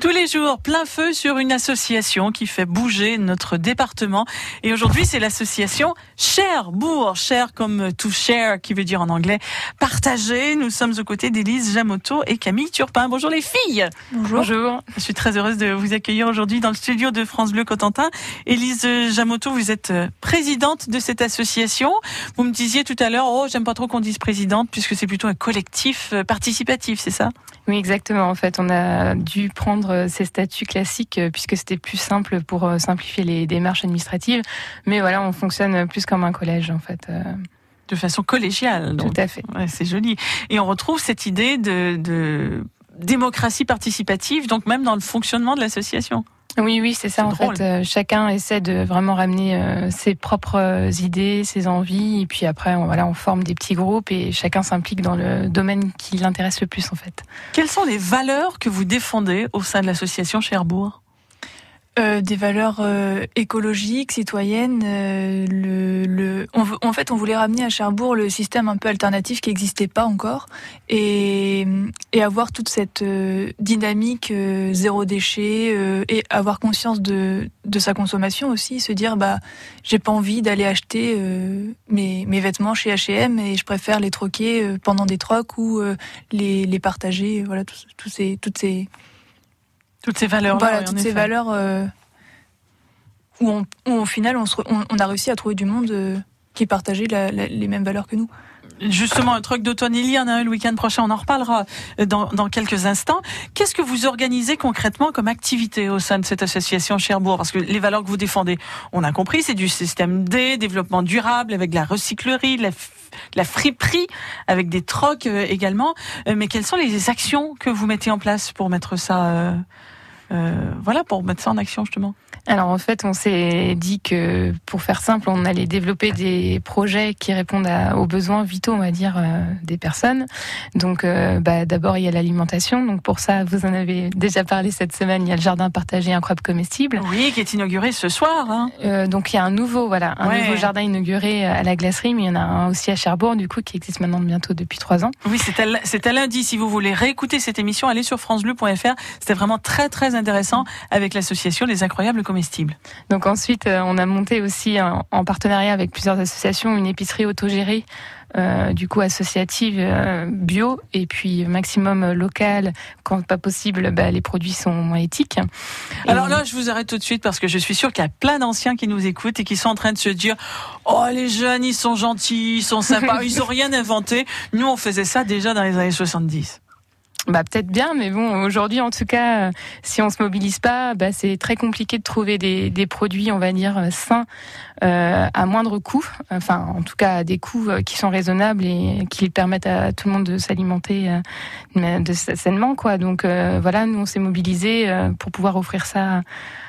Tous les jours, plein feu sur une association qui fait bouger notre département. Et aujourd'hui, c'est l'association Cherbourg. Cher comme to share, qui veut dire en anglais partager. Nous sommes aux côtés d'Élise Jamoto et Camille Turpin. Bonjour les filles. Bonjour. Je suis très heureuse de vous accueillir aujourd'hui dans le studio de France Bleu Cotentin. Élise Jamoto, vous êtes présidente de cette association. Vous me disiez tout à l'heure, oh, j'aime pas trop qu'on dise présidente puisque c'est plutôt un collectif euh, participatif, c'est ça? Oui, exactement. En fait, on a dû prendre euh, ces statuts classiques euh, puisque c'était plus simple pour euh, simplifier les démarches administratives. Mais voilà, on fonctionne plus comme un collège en fait de façon collégiale. Tout à fait. c'est joli. Et on retrouve cette idée de, démocratie participative, donc même dans le fonctionnement de l'association. Oui, oui, c'est ça. En fait, chacun essaie de vraiment ramener ses propres idées, ses envies, et puis après, on, voilà, on forme des petits groupes et chacun s'implique dans le domaine qui l'intéresse le plus, en fait. Quelles sont les valeurs que vous défendez au sein de l'association Cherbourg? Euh, des valeurs euh, écologiques, citoyennes. Euh, le, le, en fait, on voulait ramener à Cherbourg le système un peu alternatif qui n'existait pas encore et, et avoir toute cette dynamique zéro déchet et avoir conscience de, de sa consommation aussi, se dire bah j'ai pas envie d'aller acheter mes, mes vêtements chez H&M et je préfère les troquer pendant des trocs ou les, les partager. Voilà, tous ces, toutes ces toutes ces valeurs. Voilà, toutes ces valeurs euh, où, au final, on, on, a réussi à trouver du monde euh, qui partageait les mêmes valeurs que nous. Justement, un truc d'automne, il y en a un le week-end prochain, on en reparlera euh, dans, dans quelques instants. Qu'est-ce que vous organisez concrètement comme activité au sein de cette association Cherbourg? Parce que les valeurs que vous défendez, on a compris, c'est du système D, développement durable, avec la recyclerie, la, la friperie, avec des trocs également. Mais quelles sont les actions que vous mettez en place pour mettre ça euh, voilà, pour mettre ça en action justement. Alors en fait, on s'est dit que pour faire simple, on allait développer des projets qui répondent aux besoins vitaux, on va dire, euh, des personnes. Donc euh, bah, d'abord, il y a l'alimentation. Donc pour ça, vous en avez déjà parlé cette semaine, il y a le jardin partagé incroyable comestible. Oui, qui est inauguré ce soir. Hein. Donc il y a un nouveau, voilà, un nouveau jardin inauguré à la glacerie, mais il y en a un aussi à Cherbourg, du coup, qui existe maintenant bientôt depuis trois ans. Oui, c'est à, lundi. Si vous voulez réécouter cette émission, allez sur francebleu.fr. C'était vraiment très très intéressant avec l'association Les Incroyables Comestibles. Donc ensuite, euh, on a monté aussi en, partenariat avec plusieurs associations une épicerie autogérée euh, du coup associative euh, bio et puis maximum local. Quand pas possible bah, les produits sont moins éthiques. Alors là je vous arrête tout de suite parce que je suis sûre qu'il y a plein d'anciens qui nous écoutent et qui sont en train de se dire oh les jeunes ils sont gentils ils sont sympas ils ont rien inventé. Nous on faisait ça déjà dans les années 70 bah peut-être bien, mais bon, aujourd'hui en tout cas, si on se mobilise pas, bah, c'est très compliqué de trouver des, des produits, on va dire sains, euh, à moindre coût. Enfin, en tout cas, à des coûts euh, qui sont raisonnables et qui permettent à tout le monde de s'alimenter euh, sainement, quoi. Donc euh, voilà, nous on s'est mobilisés pour pouvoir offrir ça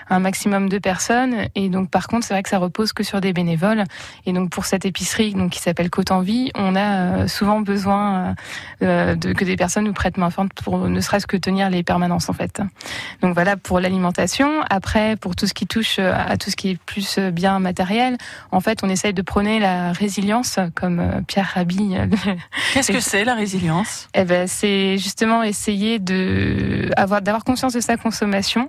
un maximum de personnes. Et donc, par contre, c'est vrai que ça repose que sur des bénévoles. Et donc, pour cette épicerie, donc qui s'appelle Côte en Vie, on a euh, souvent besoin euh, de que des personnes nous prêtent main forte pour ne serait-ce que tenir les permanences, en fait. Donc voilà pour l'alimentation. Après, pour tout ce qui touche euh, à tout ce qui est plus bien matériel, en fait, on essaye de prôner la résilience, comme Pierre Rabhi. Qu'est-ce que c'est la résilience? Eh ben, c'est justement essayer de avoir d'avoir conscience de sa consommation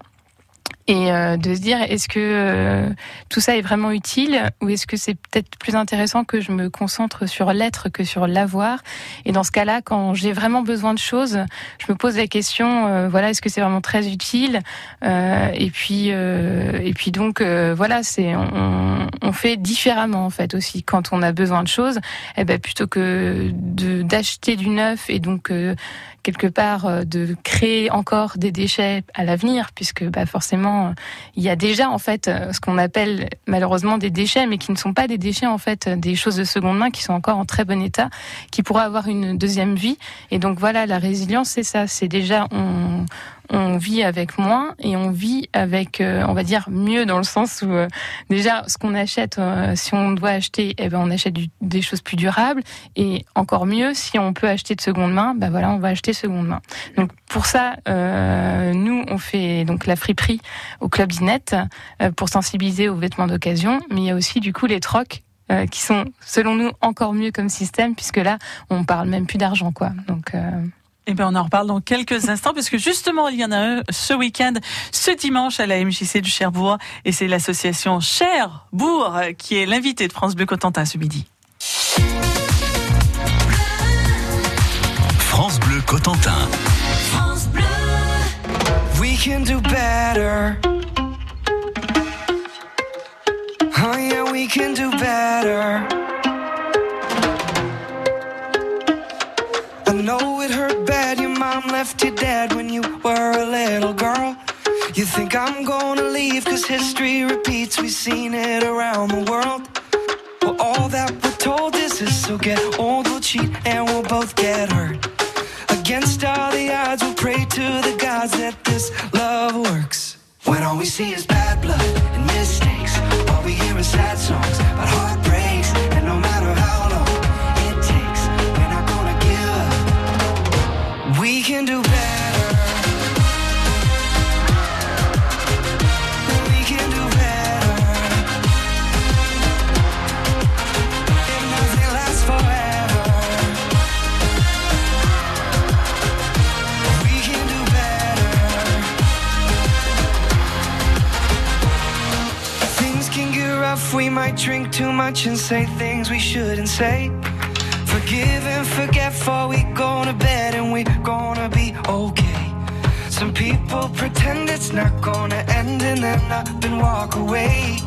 et euh, de se dire est-ce que euh, tout ça est vraiment utile ou est-ce que c'est peut-être plus intéressant que je me concentre sur l'être que sur l'avoir? Et dans ce cas-là quand j'ai vraiment besoin de choses je me pose la question euh, voilà est-ce que c'est vraiment très utile? Et puis et puis donc voilà c'est on, fait différemment en fait aussi. Quand on a besoin de choses eh ben plutôt que d'acheter du neuf et donc quelque part de créer encore des déchets à l'avenir puisque bah forcément il y a déjà en fait euh, ce qu'on appelle malheureusement des déchets, mais qui ne sont pas des déchets en fait, des choses de seconde main qui sont encore en très bon état, qui pourraient avoir une deuxième vie. Et donc voilà, la résilience, c'est ça. C'est déjà on, on vit avec moins et on vit avec, euh, on va dire, mieux dans le sens où euh, déjà ce qu'on achète, euh, si on doit acheter, eh ben on achète des choses plus durables et encore mieux si on peut acheter de seconde main, ben voilà, on va acheter seconde main. Donc pour ça, nous on fait donc la friperie au club Dinette pour sensibiliser aux vêtements d'occasion, mais il y a aussi du coup les trocs qui sont, selon nous, encore mieux comme système, puisque là, on parle même plus d'argent, quoi. Donc, Eh bien, on en reparle dans quelques instants, parce que justement, il y en a un ce week-end, ce dimanche, à la MJC du Cherbourg, et c'est l'association Cherbourg qui est l'invité de France Bleu Cotentin ce midi. France Bleu Cotentin. France Bleu. We can do better. Oh yeah, we can do better. Left dead when you were a little girl. You think I'm gonna leave cause history repeats. We've seen it around the world. Well, all that we're told is this. So get old, we'll cheat, and we'll both get hurt. Against all the odds, we'll pray to the gods that this love works. When all we see is bad blood and mistakes, all we hear is sad songs about heartbreaks. Rough, we might drink too much and say things we shouldn't say. Forgive and forget before we go to bed and we're gonna be okay. Some people pretend it's not gonna end and then up and walk away.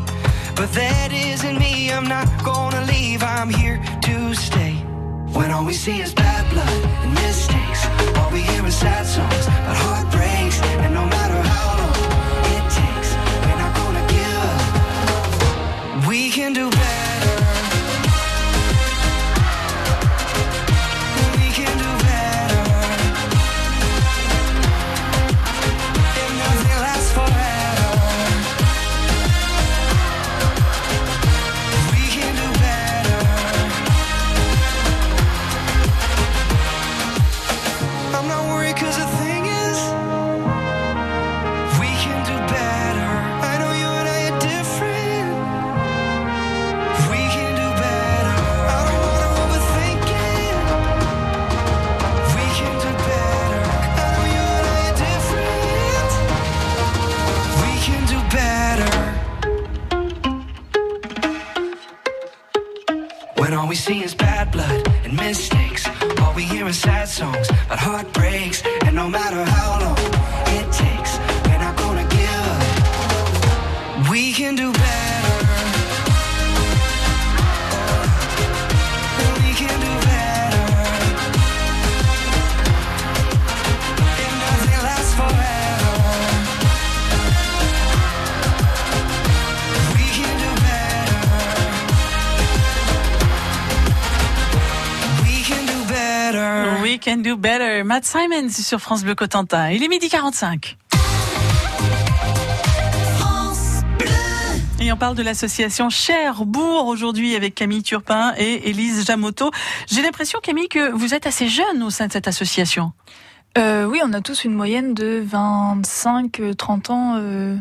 But that isn't me, I'm not gonna leave, I'm here to stay. When all we see is bad blood and mistakes, all we hear is sad songs about heartbreaks. And can do better. When all we see is bad blood and mistakes, all we hear is sad songs about heartbreaks. And no matter how long it takes, we're not gonna give up. We can do better. Can do better. Matt Simons sur France Bleu Cotentin. Il est midi 45. France Bleu. Et on parle de l'association Cherbourg aujourd'hui avec Camille Turpin et Élise Jamoto. J'ai l'impression, Camille, que vous êtes assez jeune au sein de cette association. Euh, oui, on a tous une moyenne de 25-30 ans euh,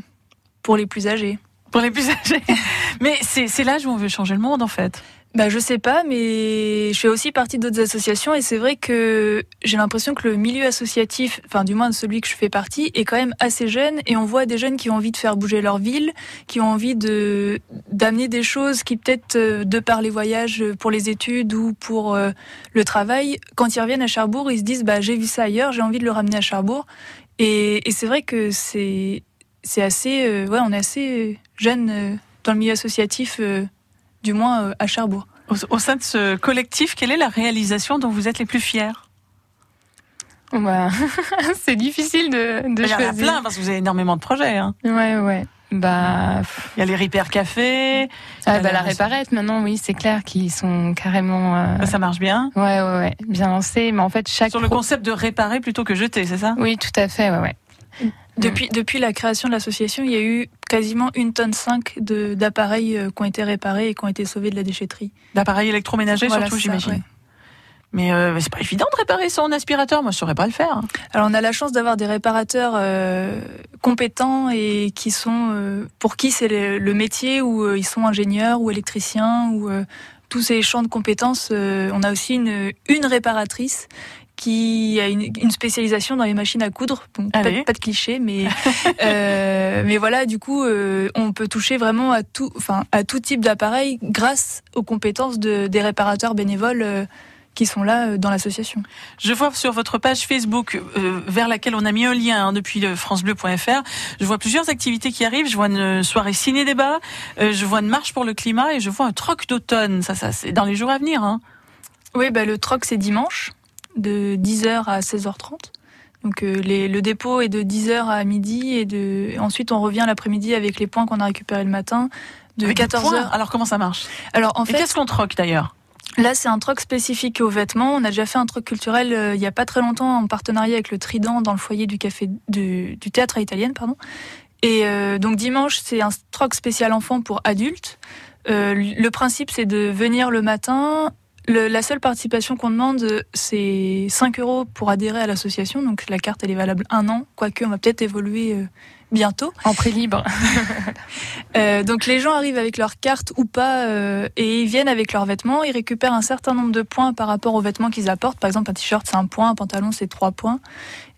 pour les plus âgés. Pour les plus âgés. Mais c'est l'âge où on veut changer le monde, en fait. Bah, je sais pas, mais je fais aussi partie d'autres associations et c'est vrai que j'ai l'impression que le milieu associatif, enfin du moins celui que je fais partie, est quand même assez jeune et on voit des jeunes qui ont envie de faire bouger leur ville, qui ont envie de d'amener des choses qui peut-être euh, de par les voyages pour les études ou pour euh, le travail, quand ils reviennent à Cherbourg, ils se disent bah j'ai vu ça ailleurs, j'ai envie de le ramener à Cherbourg et, c'est vrai que c'est c'est assez euh, ouais on est assez jeune euh, dans le milieu associatif. Du moins euh, à Cherbourg. Au, au sein de ce collectif, quelle est la réalisation dont vous êtes les plus fiers? Bah, c'est difficile de, de Il y en a plein parce que vous avez énormément de projets. hein. Ouais, ouais. Bah, Il y a les Repair Café. ah, bah, la réparette, maintenant, oui, c'est clair qu'ils sont carrément. euh, Ça marche bien. Ouais, ouais, ouais, bien lancés. Mais en fait, chaque. Sur le pro- concept de réparer plutôt que jeter, c'est ça? Oui, tout à fait, ouais, ouais. Depuis, depuis la création de l'association, il y a eu quasiment une tonne 5 de- d'appareils euh, qui ont été réparés et qui ont été sauvés de la déchetterie. D'appareils électroménagers Voilà, surtout, ça, j'imagine. ouais. Mais euh, c'est pas évident de réparer son aspirateur. Moi, je saurais pas le faire. Alors on a la chance d'avoir des réparateurs euh, compétents et qui sont euh, pour qui c'est le, le métier où ils sont ingénieurs ou électriciens ou tous ces champs de compétences. on a aussi une, une réparatrice qui a une, une spécialisation dans les machines à coudre. Bon, pas, de cliché, mais euh, mais voilà, du coup, euh, on peut toucher vraiment à tout, enfin à tout type d'appareil grâce aux compétences de, des réparateurs bénévoles euh, qui sont là dans l'association. Je vois sur votre page Facebook, euh, vers laquelle on a mis un lien hein, depuis le francebleu.fr, je vois plusieurs activités qui arrivent. Je vois une soirée ciné-débat, euh, je vois une marche pour le climat et je vois un troc d'automne. Ça, ça c'est dans les jours à venir. Hein. Oui, bah, le troc c'est dimanche de 10h à 16h30. Donc euh, les, le dépôt est de 10h à midi et de ensuite on revient l'après-midi avec les points qu'on a récupérés le matin de Avec des 14h. points. Alors comment ça marche? Alors en fait, qu'est-ce qu'on troque d'ailleurs? Là, c'est un troc spécifique aux vêtements. On a déjà fait un troc culturel euh, il y a pas très longtemps en partenariat avec le Trident dans le foyer du café du, du théâtre à italienne, pardon. Et euh, donc dimanche, c'est un troc spécial enfant pour adultes. Euh, le principe, c'est de venir le matin. Le- la seule participation qu'on demande, c'est 5 euros pour adhérer à l'association. Donc la carte, elle est valable un an, quoique on va peut-être évoluer euh, bientôt. En prix libre. Euh, donc les gens arrivent avec leur carte ou pas euh, et ils viennent avec leurs vêtements. Ils récupèrent un certain nombre de points par rapport aux vêtements qu'ils apportent. Par exemple, un t-shirt c'est un point, un pantalon c'est trois points.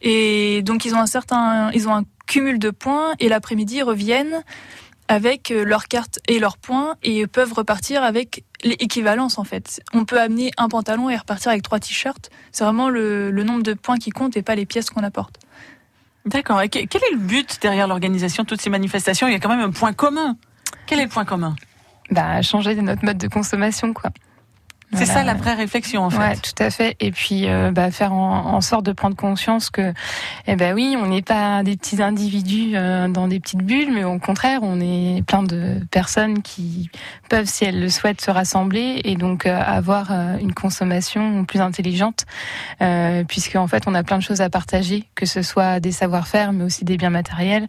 Et donc ils ont un certain, ils ont un cumul de points et l'après-midi ils reviennent avec euh, leur carte et leurs points et peuvent repartir avec l'équivalence en fait. On peut amener un pantalon et repartir avec trois t-shirts. C'est vraiment le, le nombre de points qui compte et pas les pièces qu'on apporte. D'accord. Et que- quel est le but derrière l'organisation de toutes ces manifestations? Il y a quand même un point commun. Quel est le point commun? Bah, changer notre mode de consommation, quoi. C'est Voilà. ça la vraie réflexion en fait. Ouais, tout à fait. Et puis, euh, bah, faire en, en sorte de prendre conscience que, eh ben oui, on n'est pas des petits individus euh, dans des petites bulles, mais au contraire, on est plein de personnes qui peuvent, si elles le souhaitent, se rassembler et donc euh, avoir une consommation plus intelligente, puisque en fait, on a plein de choses à partager, que ce soit des savoir-faire, mais aussi des biens matériels.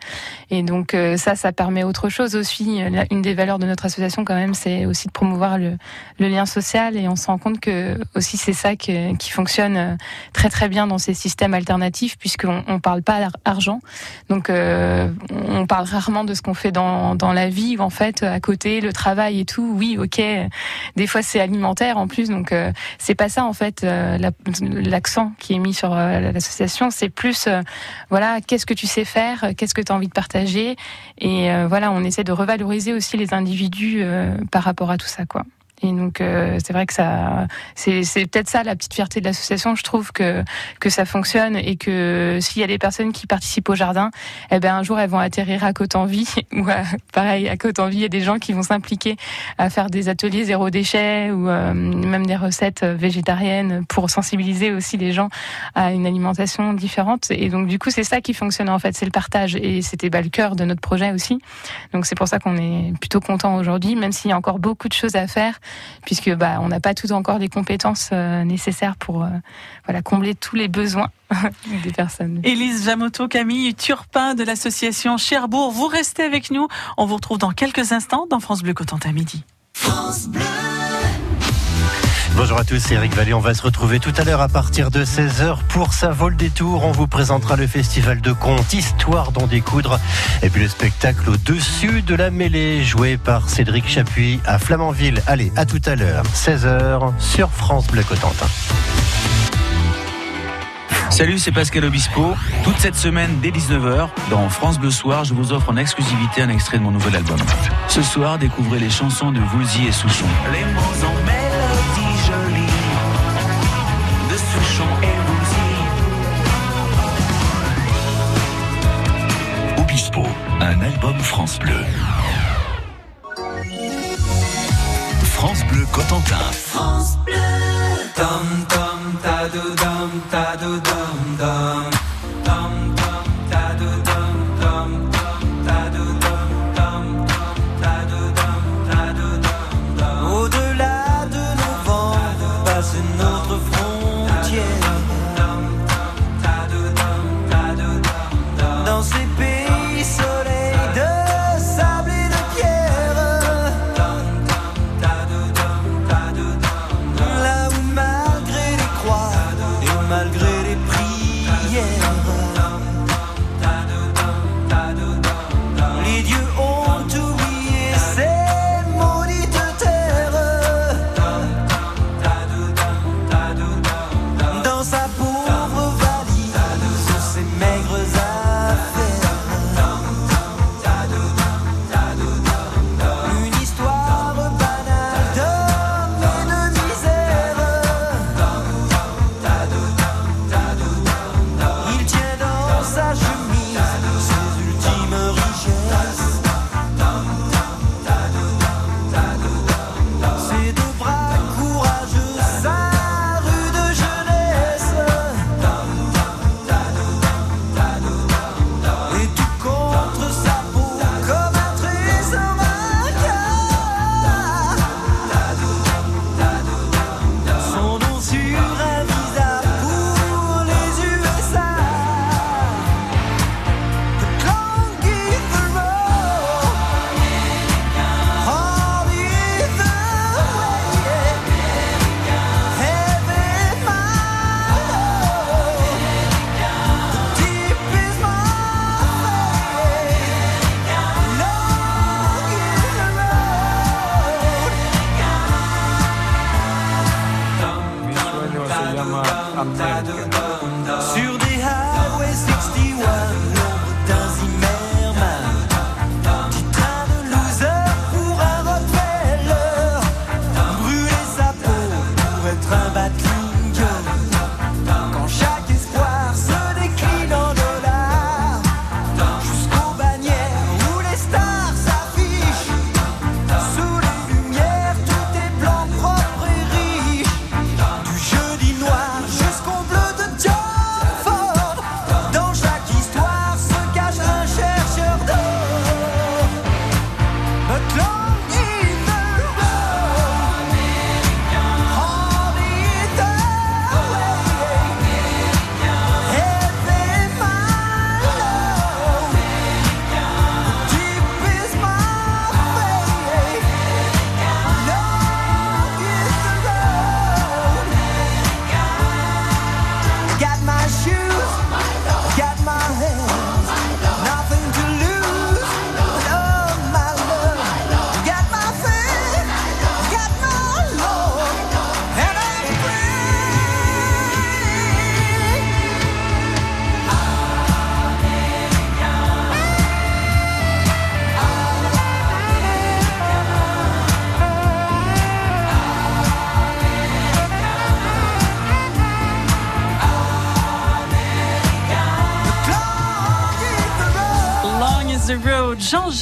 Et donc ça, ça permet autre chose aussi. Une des valeurs de notre association, quand même, c'est aussi de promouvoir le, le lien social et on se rend compte que aussi c'est ça qui fonctionne euh, très très bien dans ces systèmes alternatifs puisqu'on on parle pas d'argent donc euh, on parle rarement de ce qu'on fait dans, la vie en fait à côté le travail et tout. Oui ok des fois c'est alimentaire en plus. Donc euh, c'est pas ça en fait euh, la- l'accent qui est mis sur l'association. C'est plus voilà qu'est-ce que tu sais faire qu'est-ce que tu as envie de partager. Et voilà on essaie de revaloriser aussi les individus par rapport à tout ça quoi et donc euh, c'est vrai que ça, c'est c'est peut-être ça la petite fierté de l'association. Je trouve que que ça fonctionne et que s'il y a des personnes qui participent au jardin, eh ben un jour elles vont atterrir à Côte-en-Vie ou à- pareil à Côte-en-Vie, il y a des gens qui vont s'impliquer à faire des ateliers zéro déchet ou euh, même des recettes végétariennes pour sensibiliser aussi les gens à une alimentation différente. Et donc du coup c'est ça qui fonctionne en fait, c'est le partage et c'était bah, le cœur de notre projet aussi. Donc c'est pour ça qu'on est plutôt content aujourd'hui, même s'il y a encore beaucoup de choses à faire puisque bah, on n'a pas tout encore les compétences euh, nécessaires pour euh, voilà, combler tous les besoins des personnes. Élise Jamoto, Camille Turpin de l'association Cherbourg, vous restez avec nous. On vous retrouve dans quelques instants dans France Bleu Cotentin Midi. Bonjour à tous, c'est Eric Vallée. On va se retrouver tout à l'heure à partir de 16h pour sa vol des tours. On vous présentera le festival de contes Histoire d'en découdre et puis le spectacle au-dessus de la mêlée joué par Cédric Chapuis à Flamanville. Allez, à tout à l'heure, 16h sur France Bleu Cotentin. Salut, c'est Pascal Obispo. Toute cette semaine, dès 19h, dans France Bleu Soir, je vous offre en exclusivité un extrait de mon nouvel album. Ce soir, découvrez les chansons de Woolsey et Souchon. Les mots album France Bleu. France Bleu Cotentin. Dum da do dum da do dum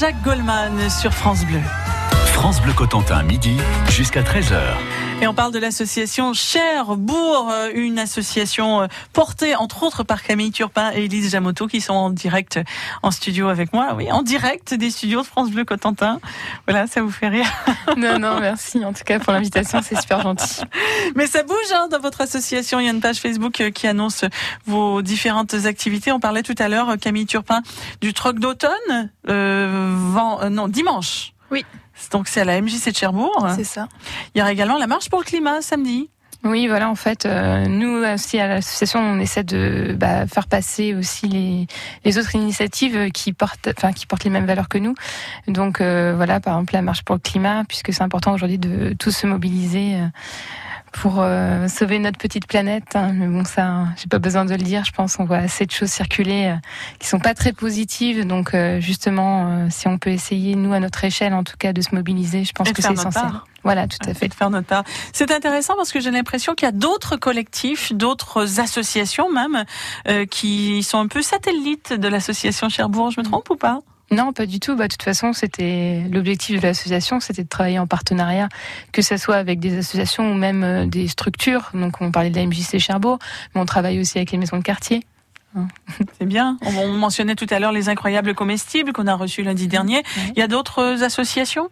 Jean-Jacques Goldman sur France Bleu. France Bleu Cotentin, midi jusqu'à 13h. Et on parle de l'association Cherbourg, euh, une association euh, portée entre autres par Camille Turpin et Elise Jamoto qui sont en direct en studio avec moi. Oui, en direct des studios de France Bleu Cotentin. Voilà, ça vous fait rire. Non, non, merci en tout cas pour l'invitation, c'est super gentil. Mais ça bouge hein, dans votre association. Il y a une page Facebook euh, qui annonce vos différentes activités. On parlait tout à l'heure, Camille Turpin, du troc d'automne, euh, vent- euh, non, dimanche. Oui. Donc c'est à la MJC de Cherbourg. C'est ça. Il y aura également la marche pour le climat samedi. Oui, voilà, en fait, euh, nous aussi à l'association, on essaie de bah, faire passer aussi les, les autres initiatives qui portent, enfin, qui portent les mêmes valeurs que nous. Donc euh, voilà, par exemple la marche pour le climat, puisque c'est important aujourd'hui de tous se mobiliser. euh, pour euh, sauver notre petite planète, hein. mais bon ça, j'ai pas besoin de le dire. Je pense on voit assez de choses circuler euh, qui sont pas très positives. Donc euh, justement, euh, si on peut essayer nous à notre échelle, en tout cas, de se mobiliser, je pense Et que c'est essentiel. part. Voilà, tout à fait. de faire notre part. C'est intéressant parce que j'ai l'impression qu'il y a d'autres collectifs, d'autres associations même, euh, qui sont un peu satellites de l'association Cherbourg. Je me trompe ou pas? Non, pas du tout. Bah, de toute façon, c'était l'objectif de l'association, c'était de travailler en partenariat, que ce soit avec des associations ou même euh, des structures. Donc, on parlait de la MJC Cherbourg, mais on travaille aussi avec les maisons de quartier. C'est bien. On, on mentionnait tout à l'heure les incroyables comestibles qu'on a reçus lundi dernier. Il y a d'autres associations?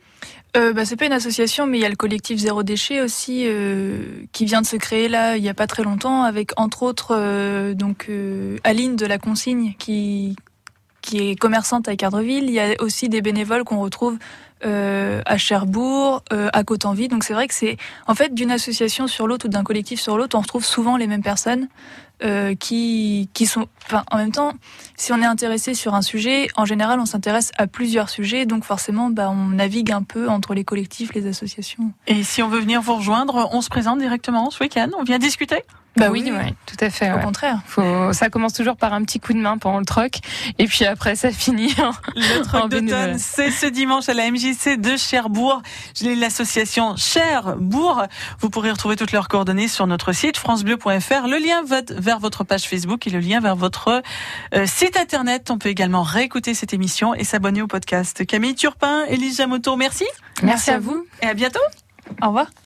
Euh, bah, c'est pas une association, mais il y a le collectif Zéro Déchet aussi euh, qui vient de se créer là il y a pas très longtemps, avec entre autres euh, donc euh, Aline de la Consigne qui qui est commerçante à Cardreville. Il y a aussi des bénévoles qu'on retrouve euh, à Cherbourg, euh, à Cotenville. Donc c'est vrai que c'est en fait d'une association sur l'autre ou d'un collectif sur l'autre, on retrouve souvent les mêmes personnes euh, qui qui sont. Enfin, en même temps, si on est intéressé sur un sujet, en général, on s'intéresse à plusieurs sujets, donc forcément, bah, on navigue un peu entre les collectifs, les associations. Et si on veut venir vous rejoindre, on se présente directement ce week-end. On vient discuter? Bah oui, ouais, tout à fait. Au ouais. contraire. Faut, ça commence toujours par un petit coup de main pendant le troc, et puis après ça finit. en- Le En troc d'automne, c'est ce dimanche à la MJC de Cherbourg. J'ai l'association Cherbourg. Vous pourrez retrouver toutes leurs coordonnées sur notre site francebleu.fr. Le lien va vers votre page Facebook et le lien vers votre euh, site internet. On peut également réécouter cette émission et s'abonner au podcast. Camille Turpin, Élise Jamoto, merci Merci à vous. et à bientôt. Au revoir.